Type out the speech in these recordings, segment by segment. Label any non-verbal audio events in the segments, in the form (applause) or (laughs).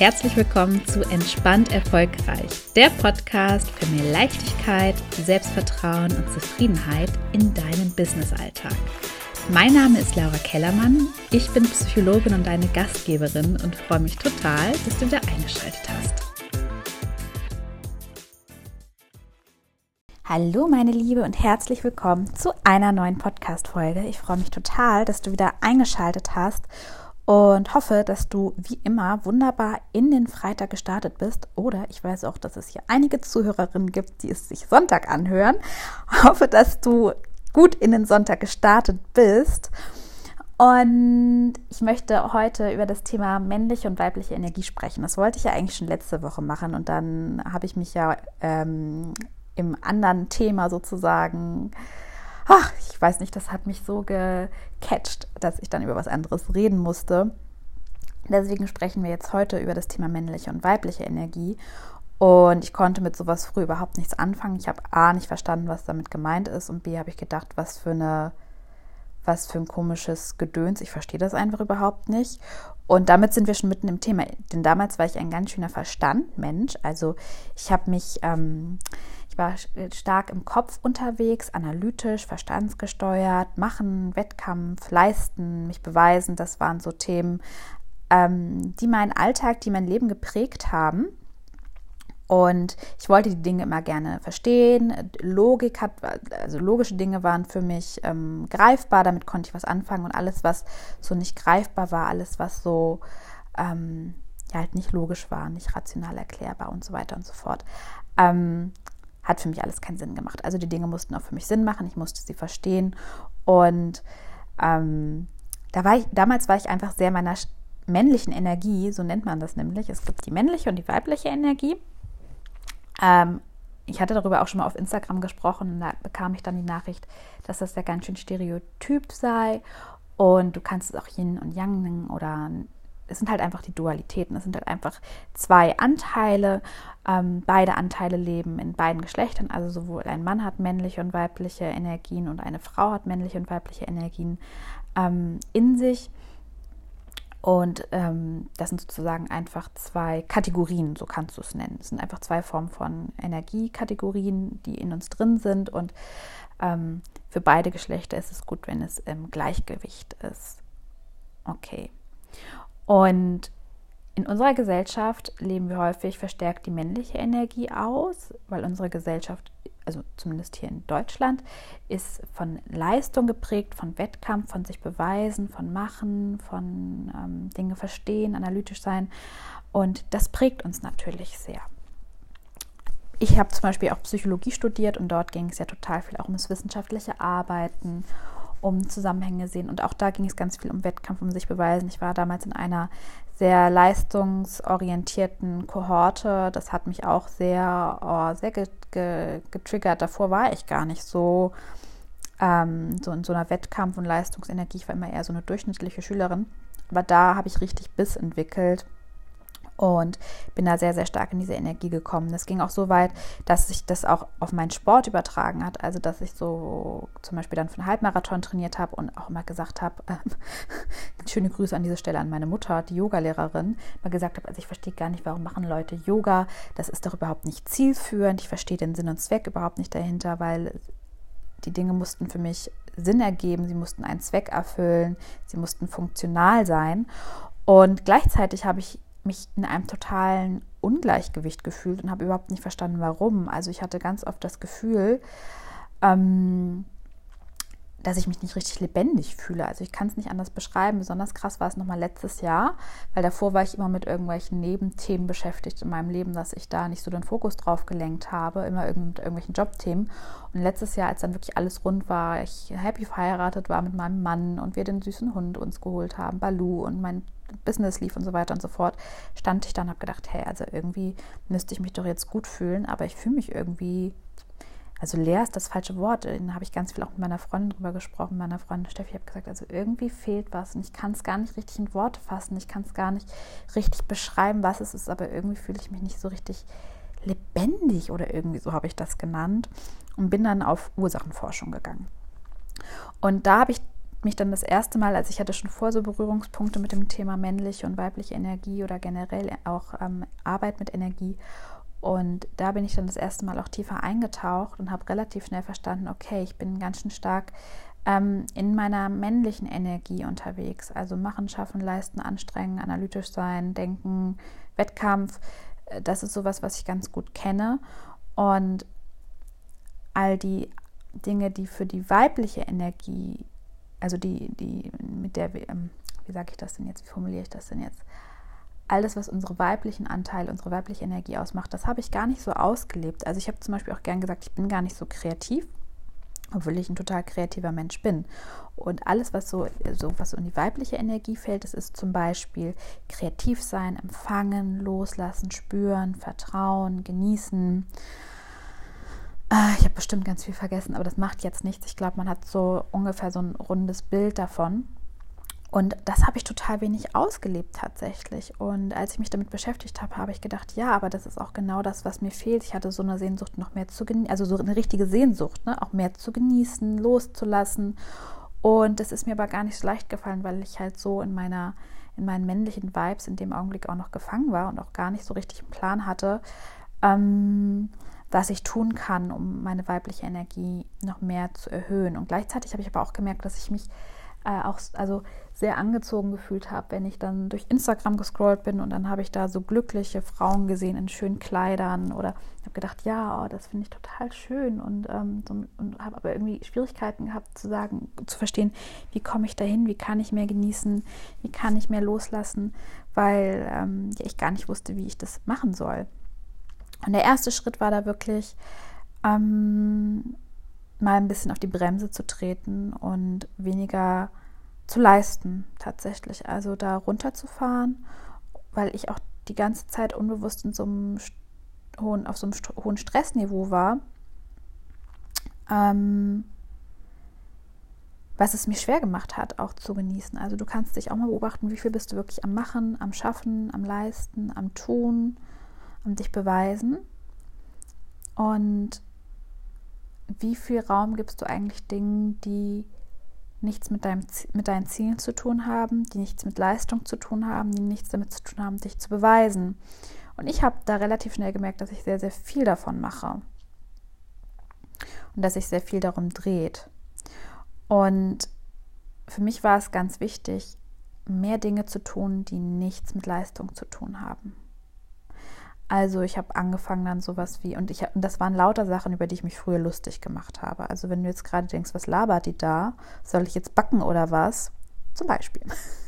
herzlich willkommen zu Entspannt Erfolgreich, der Podcast für mehr Leichtigkeit, Selbstvertrauen und Zufriedenheit in deinem Businessalltag. Mein Name ist Laura Kellermann, ich bin Psychologin und deine Gastgeberin und freue mich total, dass du wieder eingeschaltet hast. Hallo meine Liebe und herzlich willkommen zu einer neuen Podcast-Folge. Ich freue mich total, dass du wieder eingeschaltet hast und hoffe, dass du wie immer wunderbar in den Freitag gestartet bist. Oder ich weiß auch, dass es hier einige Zuhörerinnen gibt, die es sich Sonntag anhören. (laughs) Hoffe, dass du gut in den Sonntag gestartet bist. Und ich möchte heute über das Thema männliche und weibliche Energie sprechen. Das wollte ich ja eigentlich schon letzte Woche machen und dann habe ich mich ja ähm, im anderen Thema sozusagen ach, ich weiß nicht, das hat mich so gecatcht, dass ich dann über was anderes reden musste. Deswegen sprechen wir jetzt heute über das Thema männliche und weibliche Energie. Und ich konnte mit sowas früh überhaupt nichts anfangen. Ich habe A nicht verstanden, was damit gemeint ist und B habe ich gedacht, was für eine was für ein komisches Gedöns. Ich verstehe das einfach überhaupt nicht. Und damit sind wir schon mitten im Thema. Denn damals war ich ein ganz schöner Verstandmensch. Also ich habe mich ähm, ich war äh, stark im Kopf unterwegs, analytisch, verstandsgesteuert, machen, Wettkampf, leisten, mich beweisen. Das waren so Themen, ähm, die meinen Alltag, die mein Leben geprägt haben. Und ich wollte die Dinge immer gerne verstehen. Logik hat, also logische Dinge waren für mich ähm, greifbar, damit konnte ich was anfangen. Und alles, was so nicht greifbar war, alles, was so ähm, ja, halt nicht logisch war, nicht rational erklärbar und so weiter und so fort, ähm, hat für mich alles keinen Sinn gemacht. Also die Dinge mussten auch für mich Sinn machen, ich musste sie verstehen. Und ähm, da war ich, damals war ich einfach sehr meiner männlichen Energie, so nennt man das nämlich. Es gibt die männliche und die weibliche Energie. Ähm, ich hatte darüber auch schon mal auf Instagram gesprochen und da bekam ich dann die Nachricht, dass das ja ganz schön stereotyp sei und du kannst es auch Yin und Yang nennen oder es sind halt einfach die Dualitäten. Es sind halt einfach zwei Anteile. Ähm, beide Anteile leben in beiden Geschlechtern. Also sowohl ein Mann hat männliche und weibliche Energien und eine Frau hat männliche und weibliche Energien ähm, in sich. Und ähm, das sind sozusagen einfach zwei Kategorien, so kannst du es nennen. Es sind einfach zwei Formen von Energiekategorien, die in uns drin sind. Und ähm, für beide Geschlechter ist es gut, wenn es im Gleichgewicht ist. Okay. Und in unserer Gesellschaft leben wir häufig verstärkt die männliche Energie aus, weil unsere Gesellschaft, also zumindest hier in Deutschland, ist von Leistung geprägt, von Wettkampf, von sich beweisen, von machen, von ähm, Dinge verstehen, analytisch sein. Und das prägt uns natürlich sehr. Ich habe zum Beispiel auch Psychologie studiert und dort ging es ja total viel auch um das wissenschaftliche Arbeiten um Zusammenhänge sehen. Und auch da ging es ganz viel um Wettkampf, um sich beweisen. Ich war damals in einer sehr leistungsorientierten Kohorte. Das hat mich auch sehr, oh, sehr getriggert. Davor war ich gar nicht so, ähm, so in so einer Wettkampf- und Leistungsenergie. Ich war immer eher so eine durchschnittliche Schülerin. Aber da habe ich richtig Biss entwickelt und bin da sehr, sehr stark in diese Energie gekommen. Das ging auch so weit, dass sich das auch auf meinen Sport übertragen hat. Also, dass ich so zum Beispiel dann einen Halbmarathon trainiert habe und auch immer gesagt habe, (laughs) äh, schöne Grüße an dieser Stelle an meine Mutter, die Yogalehrerin, mal gesagt habe, also ich verstehe gar nicht, warum machen Leute Yoga. Das ist doch überhaupt nicht zielführend. Ich verstehe den Sinn und Zweck überhaupt nicht dahinter, weil die Dinge mussten für mich Sinn ergeben, sie mussten einen Zweck erfüllen, sie mussten funktional sein. Und gleichzeitig habe ich mich in einem totalen Ungleichgewicht gefühlt und habe überhaupt nicht verstanden, warum. Also ich hatte ganz oft das Gefühl, ähm, dass ich mich nicht richtig lebendig fühle. Also ich kann es nicht anders beschreiben. Besonders krass war es nochmal letztes Jahr, weil davor war ich immer mit irgendwelchen Nebenthemen beschäftigt in meinem Leben, dass ich da nicht so den Fokus drauf gelenkt habe, immer mit irgendwelchen Jobthemen. Und letztes Jahr, als dann wirklich alles rund war, ich happy verheiratet war mit meinem Mann und wir den süßen Hund uns geholt haben, Balu und mein Business lief und so weiter und so fort, stand ich dann und habe gedacht, hey, also irgendwie müsste ich mich doch jetzt gut fühlen, aber ich fühle mich irgendwie, also leer ist das falsche Wort. Da habe ich ganz viel auch mit meiner Freundin drüber gesprochen, meiner Freundin Steffi. Ich habe gesagt, also irgendwie fehlt was und ich kann es gar nicht richtig in Worte fassen, ich kann es gar nicht richtig beschreiben, was es ist, aber irgendwie fühle ich mich nicht so richtig lebendig oder irgendwie so habe ich das genannt und bin dann auf Ursachenforschung gegangen. Und da habe ich mich dann das erste Mal, als ich hatte schon vor so Berührungspunkte mit dem Thema männliche und weibliche Energie oder generell auch ähm, Arbeit mit Energie. Und da bin ich dann das erste Mal auch tiefer eingetaucht und habe relativ schnell verstanden, okay, ich bin ganz schön stark ähm, in meiner männlichen Energie unterwegs. Also machen, schaffen, leisten, anstrengen, analytisch sein, denken, Wettkampf. Äh, das ist sowas, was ich ganz gut kenne. Und all die Dinge, die für die weibliche Energie, also die, die mit der, ähm, wie sage ich das denn jetzt, wie formuliere ich das denn jetzt? Alles, was unsere weiblichen Anteile, unsere weibliche Energie ausmacht, das habe ich gar nicht so ausgelebt. Also ich habe zum Beispiel auch gern gesagt, ich bin gar nicht so kreativ obwohl ich ein total kreativer Mensch bin. Und alles, was so, so was so in die weibliche Energie fällt, das ist zum Beispiel kreativ sein, empfangen, loslassen, spüren, vertrauen, genießen. Ah, ich habe bestimmt ganz viel vergessen, aber das macht jetzt nichts. Ich glaube, man hat so ungefähr so ein rundes Bild davon. Und das habe ich total wenig ausgelebt tatsächlich. Und als ich mich damit beschäftigt habe, habe ich gedacht, ja, aber das ist auch genau das, was mir fehlt. Ich hatte so eine Sehnsucht, noch mehr zu genießen, also so eine richtige Sehnsucht, ne? auch mehr zu genießen, loszulassen. Und das ist mir aber gar nicht so leicht gefallen, weil ich halt so in meiner, in meinen männlichen Vibes in dem Augenblick auch noch gefangen war und auch gar nicht so richtig einen Plan hatte, ähm, was ich tun kann, um meine weibliche Energie noch mehr zu erhöhen. Und gleichzeitig habe ich aber auch gemerkt, dass ich mich äh, auch also sehr angezogen gefühlt habe, wenn ich dann durch Instagram gescrollt bin und dann habe ich da so glückliche Frauen gesehen in schönen Kleidern oder habe gedacht, ja, oh, das finde ich total schön und, ähm, so, und habe aber irgendwie Schwierigkeiten gehabt zu sagen, zu verstehen, wie komme ich dahin, wie kann ich mehr genießen, wie kann ich mehr loslassen, weil ähm, ja, ich gar nicht wusste, wie ich das machen soll. Und der erste Schritt war da wirklich, ähm, mal ein bisschen auf die Bremse zu treten und weniger zu leisten tatsächlich. Also da runterzufahren, weil ich auch die ganze Zeit unbewusst in so einem hohen, auf so einem hohen Stressniveau war. Ähm, was es mir schwer gemacht hat, auch zu genießen. Also du kannst dich auch mal beobachten, wie viel bist du wirklich am Machen, am Schaffen, am Leisten, am Tun, am dich beweisen. Und wie viel Raum gibst du eigentlich Dingen, die nichts mit, deinem, mit deinen Zielen zu tun haben, die nichts mit Leistung zu tun haben, die nichts damit zu tun haben, dich zu beweisen. Und ich habe da relativ schnell gemerkt, dass ich sehr, sehr viel davon mache. Und dass sich sehr viel darum dreht. Und für mich war es ganz wichtig, mehr Dinge zu tun, die nichts mit Leistung zu tun haben. Also ich habe angefangen dann sowas wie, und ich und das waren lauter Sachen, über die ich mich früher lustig gemacht habe. Also wenn du jetzt gerade denkst, was labert die da? Soll ich jetzt backen oder was? Zum Beispiel.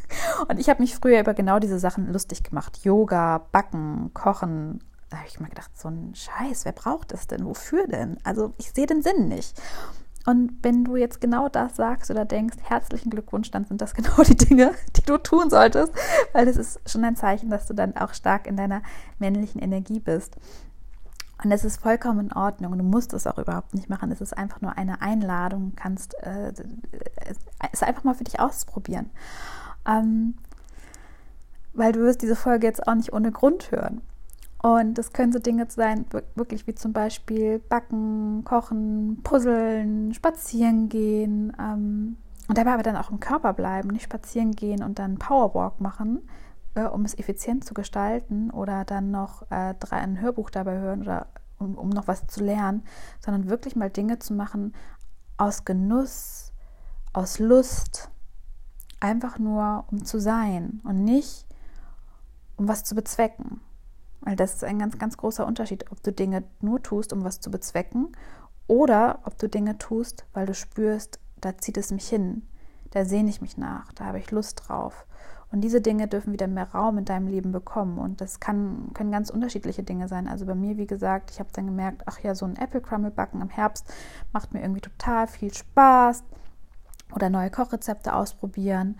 (laughs) Und ich habe mich früher über genau diese Sachen lustig gemacht. Yoga, Backen, Kochen. Da habe ich mir gedacht, so ein Scheiß, wer braucht das denn? Wofür denn? Also ich sehe den Sinn nicht. Und wenn du jetzt genau das sagst oder denkst, herzlichen Glückwunsch, dann sind das (laughs) genau die Dinge, die du tun solltest, weil das ist schon ein Zeichen, dass du dann auch stark in deiner männlichen Energie bist. Und es ist vollkommen in Ordnung. Du musst es auch überhaupt nicht machen. Es ist einfach nur eine Einladung. Du kannst äh, es einfach mal für dich ausprobieren. Ähm, weil du wirst diese Folge jetzt auch nicht ohne Grund hören. Und das können so Dinge sein, wirklich wie zum Beispiel Backen, Kochen, Puzzeln, Spazieren gehen. Ähm, und dabei aber dann auch im Körper bleiben, nicht spazieren gehen und dann Powerwalk machen, äh, um es effizient zu gestalten oder dann noch äh, drei, ein Hörbuch dabei hören oder um, um noch was zu lernen, sondern wirklich mal Dinge zu machen aus Genuss, aus Lust, einfach nur um zu sein und nicht um was zu bezwecken. Weil das ist ein ganz, ganz großer Unterschied, ob du Dinge nur tust, um was zu bezwecken, oder ob du Dinge tust, weil du spürst, da zieht es mich hin, da sehne ich mich nach, da habe ich Lust drauf. Und diese Dinge dürfen wieder mehr Raum in deinem Leben bekommen. Und das kann, können ganz unterschiedliche Dinge sein. Also bei mir, wie gesagt, ich habe dann gemerkt, ach ja, so ein Apple Crumble backen im Herbst macht mir irgendwie total viel Spaß. Oder neue Kochrezepte ausprobieren.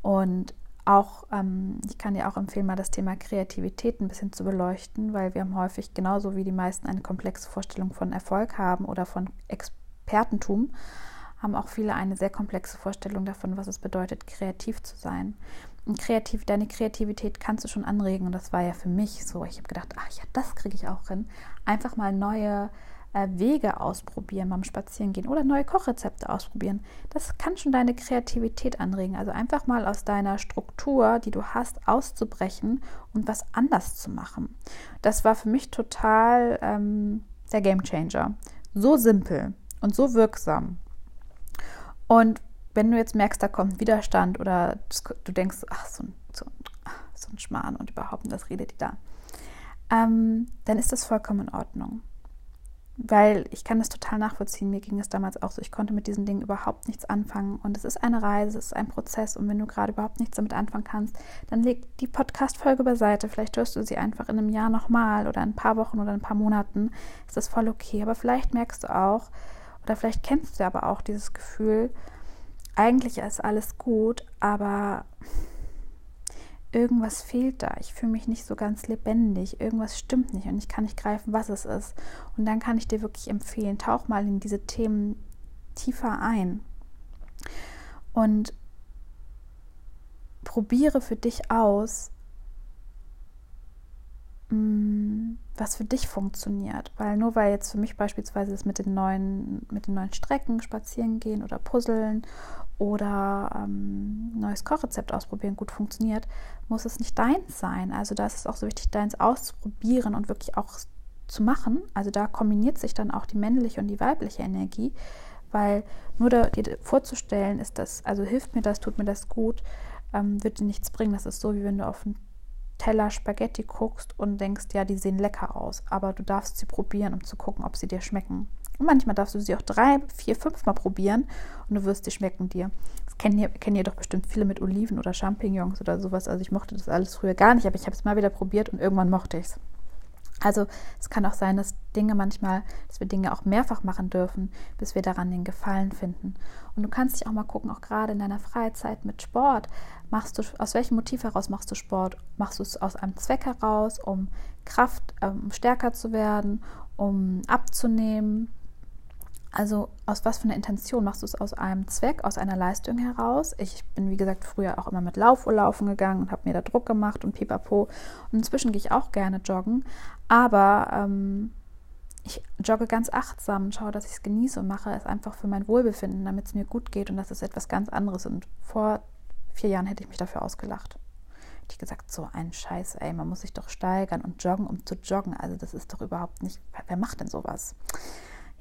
Und auch, ähm, ich kann dir auch empfehlen, mal das Thema Kreativität ein bisschen zu beleuchten, weil wir haben häufig genauso wie die meisten eine komplexe Vorstellung von Erfolg haben oder von Expertentum, haben auch viele eine sehr komplexe Vorstellung davon, was es bedeutet, kreativ zu sein. Und kreativ, deine Kreativität kannst du schon anregen und das war ja für mich so. Ich habe gedacht, ach ja, das kriege ich auch hin. Einfach mal neue Wege ausprobieren beim Spazierengehen oder neue Kochrezepte ausprobieren. Das kann schon deine Kreativität anregen. Also einfach mal aus deiner Struktur, die du hast, auszubrechen und was anders zu machen. Das war für mich total ähm, der Game Changer. So simpel und so wirksam. Und wenn du jetzt merkst, da kommt Widerstand oder du denkst, ach, so ein, so, so ein Schmarrn und überhaupt, das redet die da, ähm, dann ist das vollkommen in Ordnung. Weil ich kann das total nachvollziehen. Mir ging es damals auch so. Ich konnte mit diesen Dingen überhaupt nichts anfangen. Und es ist eine Reise, es ist ein Prozess. Und wenn du gerade überhaupt nichts damit anfangen kannst, dann leg die Podcast-Folge beiseite. Vielleicht hörst du sie einfach in einem Jahr nochmal oder in ein paar Wochen oder ein paar Monaten. Ist das voll okay. Aber vielleicht merkst du auch, oder vielleicht kennst du aber auch dieses Gefühl, eigentlich ist alles gut, aber irgendwas fehlt da. Ich fühle mich nicht so ganz lebendig. Irgendwas stimmt nicht und ich kann nicht greifen, was es ist. Und dann kann ich dir wirklich empfehlen, tauch mal in diese Themen tiefer ein und probiere für dich aus, was für dich funktioniert. Weil nur weil jetzt für mich beispielsweise das mit den neuen, mit den neuen Strecken, spazieren gehen oder puzzeln oder ähm, neues Kochrezept ausprobieren gut funktioniert, muss es nicht deins sein. Also da ist es auch so wichtig, deins auszuprobieren und wirklich auch zu machen. Also da kombiniert sich dann auch die männliche und die weibliche Energie, weil nur da, dir vorzustellen ist das, also hilft mir das, tut mir das gut, ähm, wird dir nichts bringen. Das ist so, wie wenn du auf einen Teller Spaghetti guckst und denkst, ja, die sehen lecker aus, aber du darfst sie probieren, um zu gucken, ob sie dir schmecken. Und manchmal darfst du sie auch drei, vier, fünf Mal probieren und du wirst, die schmecken dir. Das kennen ihr, kennen ihr doch bestimmt viele mit Oliven oder Champignons oder sowas. Also ich mochte das alles früher gar nicht, aber ich habe es mal wieder probiert und irgendwann mochte ich es. Also es kann auch sein, dass Dinge manchmal, dass wir Dinge auch mehrfach machen dürfen, bis wir daran den Gefallen finden. Und du kannst dich auch mal gucken, auch gerade in deiner Freizeit mit Sport, machst du, aus welchem Motiv heraus machst du Sport? Machst du es aus einem Zweck heraus, um Kraft, um ähm, stärker zu werden, um abzunehmen? Also aus was für einer Intention machst du es aus einem Zweck, aus einer Leistung heraus? Ich bin, wie gesagt, früher auch immer mit Laufuhr laufen gegangen und habe mir da Druck gemacht und pipapo. Und inzwischen gehe ich auch gerne joggen. Aber ähm, ich jogge ganz achtsam und schaue, dass ich es genieße und mache es einfach für mein Wohlbefinden, damit es mir gut geht. Und das ist etwas ganz anderes. Und vor vier Jahren hätte ich mich dafür ausgelacht. Hätte ich gesagt, so ein Scheiß, ey, man muss sich doch steigern und joggen, um zu joggen. Also das ist doch überhaupt nicht, wer macht denn sowas?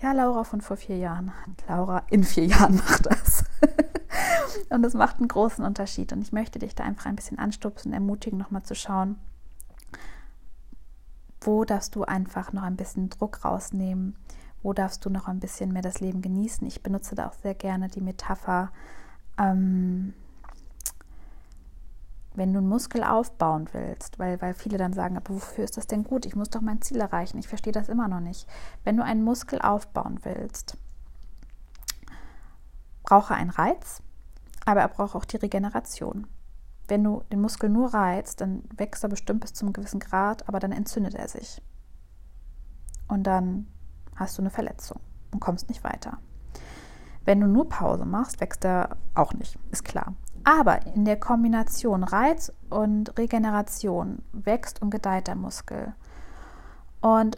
Ja, Laura von vor vier Jahren. Laura in vier Jahren (laughs) macht das. (laughs) und es macht einen großen Unterschied. Und ich möchte dich da einfach ein bisschen anstupsen, ermutigen, nochmal zu schauen, wo darfst du einfach noch ein bisschen Druck rausnehmen? Wo darfst du noch ein bisschen mehr das Leben genießen? Ich benutze da auch sehr gerne die Metapher, ähm, wenn du einen Muskel aufbauen willst, weil, weil viele dann sagen, aber wofür ist das denn gut? Ich muss doch mein Ziel erreichen. Ich verstehe das immer noch nicht. Wenn du einen Muskel aufbauen willst, brauche einen Reiz, aber er braucht auch die Regeneration. Wenn du den Muskel nur reizt, dann wächst er bestimmt bis zu einem gewissen Grad, aber dann entzündet er sich. Und dann hast du eine Verletzung und kommst nicht weiter. Wenn du nur Pause machst, wächst er auch nicht, ist klar. Aber in der Kombination Reiz und Regeneration wächst und gedeiht der Muskel. Und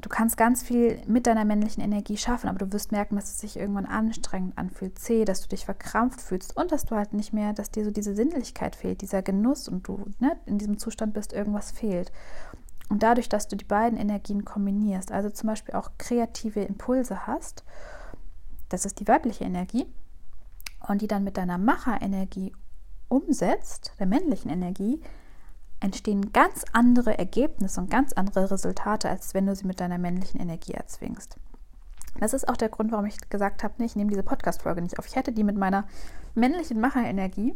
du kannst ganz viel mit deiner männlichen Energie schaffen, aber du wirst merken, dass es sich irgendwann anstrengend anfühlt, zäh, dass du dich verkrampft fühlst und dass du halt nicht mehr, dass dir so diese Sinnlichkeit fehlt, dieser Genuss und du ne, in diesem Zustand bist, irgendwas fehlt. Und dadurch, dass du die beiden Energien kombinierst, also zum Beispiel auch kreative Impulse hast, das ist die weibliche Energie, und die dann mit deiner Macherenergie umsetzt, der männlichen Energie, entstehen ganz andere Ergebnisse und ganz andere Resultate, als wenn du sie mit deiner männlichen Energie erzwingst. Das ist auch der Grund, warum ich gesagt habe, ich nehme diese Podcast-Folge nicht auf. Ich hätte die mit meiner männlichen Macherenergie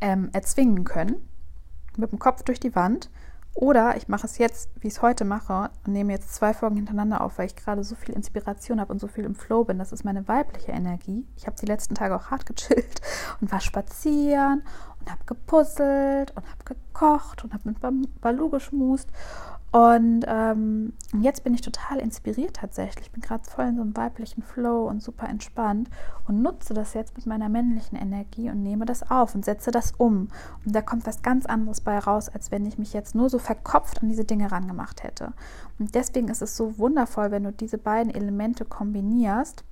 ähm, erzwingen können, mit dem Kopf durch die Wand oder ich mache es jetzt, wie ich es heute mache, und nehme jetzt zwei Folgen hintereinander auf, weil ich gerade so viel Inspiration habe und so viel im Flow bin. Das ist meine weibliche Energie. Ich habe die letzten Tage auch hart gechillt (laughs) und war spazieren und habe gepuzzelt und habe gekocht und habe mit Balu geschmust. Und ähm, jetzt bin ich total inspiriert tatsächlich. Ich bin gerade voll in so einem weiblichen Flow und super entspannt und nutze das jetzt mit meiner männlichen Energie und nehme das auf und setze das um. Und da kommt was ganz anderes bei raus, als wenn ich mich jetzt nur so verkopft an diese Dinge rangemacht hätte. Und deswegen ist es so wundervoll, wenn du diese beiden Elemente kombinierst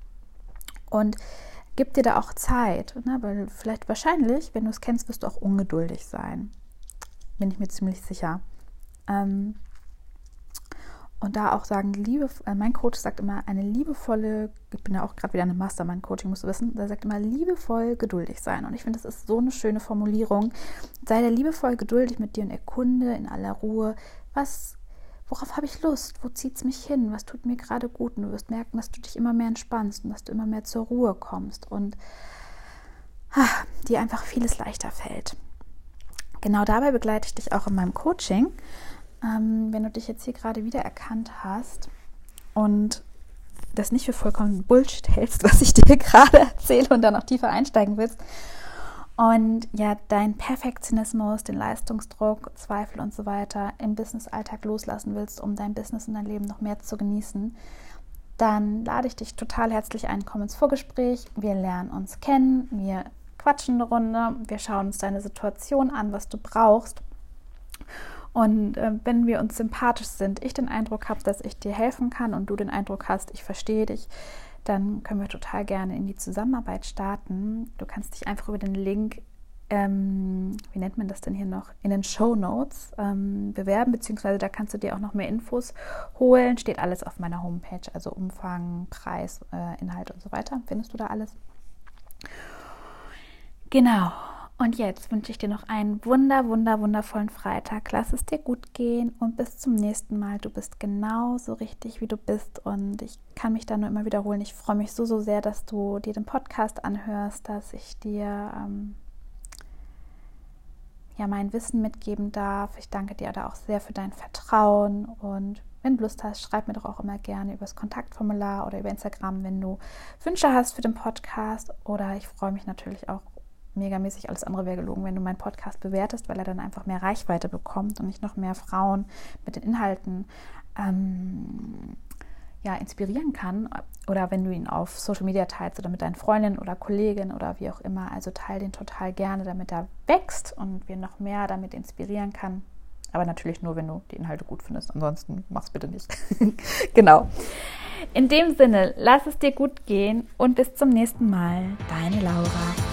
und gib dir da auch Zeit, ne? weil vielleicht wahrscheinlich, wenn du es kennst, wirst du auch ungeduldig sein. Bin ich mir ziemlich sicher. Ähm, und da auch sagen, liebe, äh, mein Coach sagt immer, eine liebevolle, ich bin ja auch gerade wieder eine Mastermind-Coaching, musst du wissen, der sagt immer, liebevoll geduldig sein. Und ich finde, das ist so eine schöne Formulierung. Sei da liebevoll geduldig mit dir und erkunde in aller Ruhe, was, worauf habe ich Lust, wo zieht es mich hin, was tut mir gerade gut. Und du wirst merken, dass du dich immer mehr entspannst und dass du immer mehr zur Ruhe kommst und ach, dir einfach vieles leichter fällt. Genau dabei begleite ich dich auch in meinem Coaching ähm, wenn du dich jetzt hier gerade wiedererkannt hast und das nicht für vollkommen Bullshit hältst, (laughs) was ich dir gerade erzähle und dann noch tiefer einsteigen willst und ja, dein Perfektionismus, den Leistungsdruck, Zweifel und so weiter im Business-Alltag loslassen willst, um dein Business und dein Leben noch mehr zu genießen, dann lade ich dich total herzlich ein, komm ins Vorgespräch. Wir lernen uns kennen, wir quatschen eine Runde, wir schauen uns deine Situation an, was du brauchst. Und äh, wenn wir uns sympathisch sind, ich den Eindruck habe, dass ich dir helfen kann und du den Eindruck hast, ich verstehe dich, dann können wir total gerne in die Zusammenarbeit starten. Du kannst dich einfach über den Link, ähm, wie nennt man das denn hier noch, in den Show Notes ähm, bewerben, beziehungsweise da kannst du dir auch noch mehr Infos holen. Steht alles auf meiner Homepage, also Umfang, Preis, äh, Inhalt und so weiter. Findest du da alles? Genau. Und jetzt wünsche ich dir noch einen wunder, wunder, wundervollen Freitag. Lass es dir gut gehen und bis zum nächsten Mal. Du bist genauso richtig, wie du bist. Und ich kann mich da nur immer wiederholen. Ich freue mich so, so sehr, dass du dir den Podcast anhörst, dass ich dir ähm, ja mein Wissen mitgeben darf. Ich danke dir da auch sehr für dein Vertrauen. Und wenn du Lust hast, schreib mir doch auch immer gerne über das Kontaktformular oder über Instagram, wenn du Wünsche hast für den Podcast. Oder ich freue mich natürlich auch megamäßig, alles andere wäre gelogen, wenn du meinen Podcast bewertest, weil er dann einfach mehr Reichweite bekommt und nicht noch mehr Frauen mit den Inhalten ähm, ja, inspirieren kann. Oder wenn du ihn auf Social Media teilst oder mit deinen Freundinnen oder Kolleginnen oder wie auch immer. Also teile den total gerne, damit er wächst und wir noch mehr damit inspirieren kann. Aber natürlich nur, wenn du die Inhalte gut findest. Ansonsten mach's bitte nicht. (laughs) genau. In dem Sinne, lass es dir gut gehen und bis zum nächsten Mal. Deine Laura.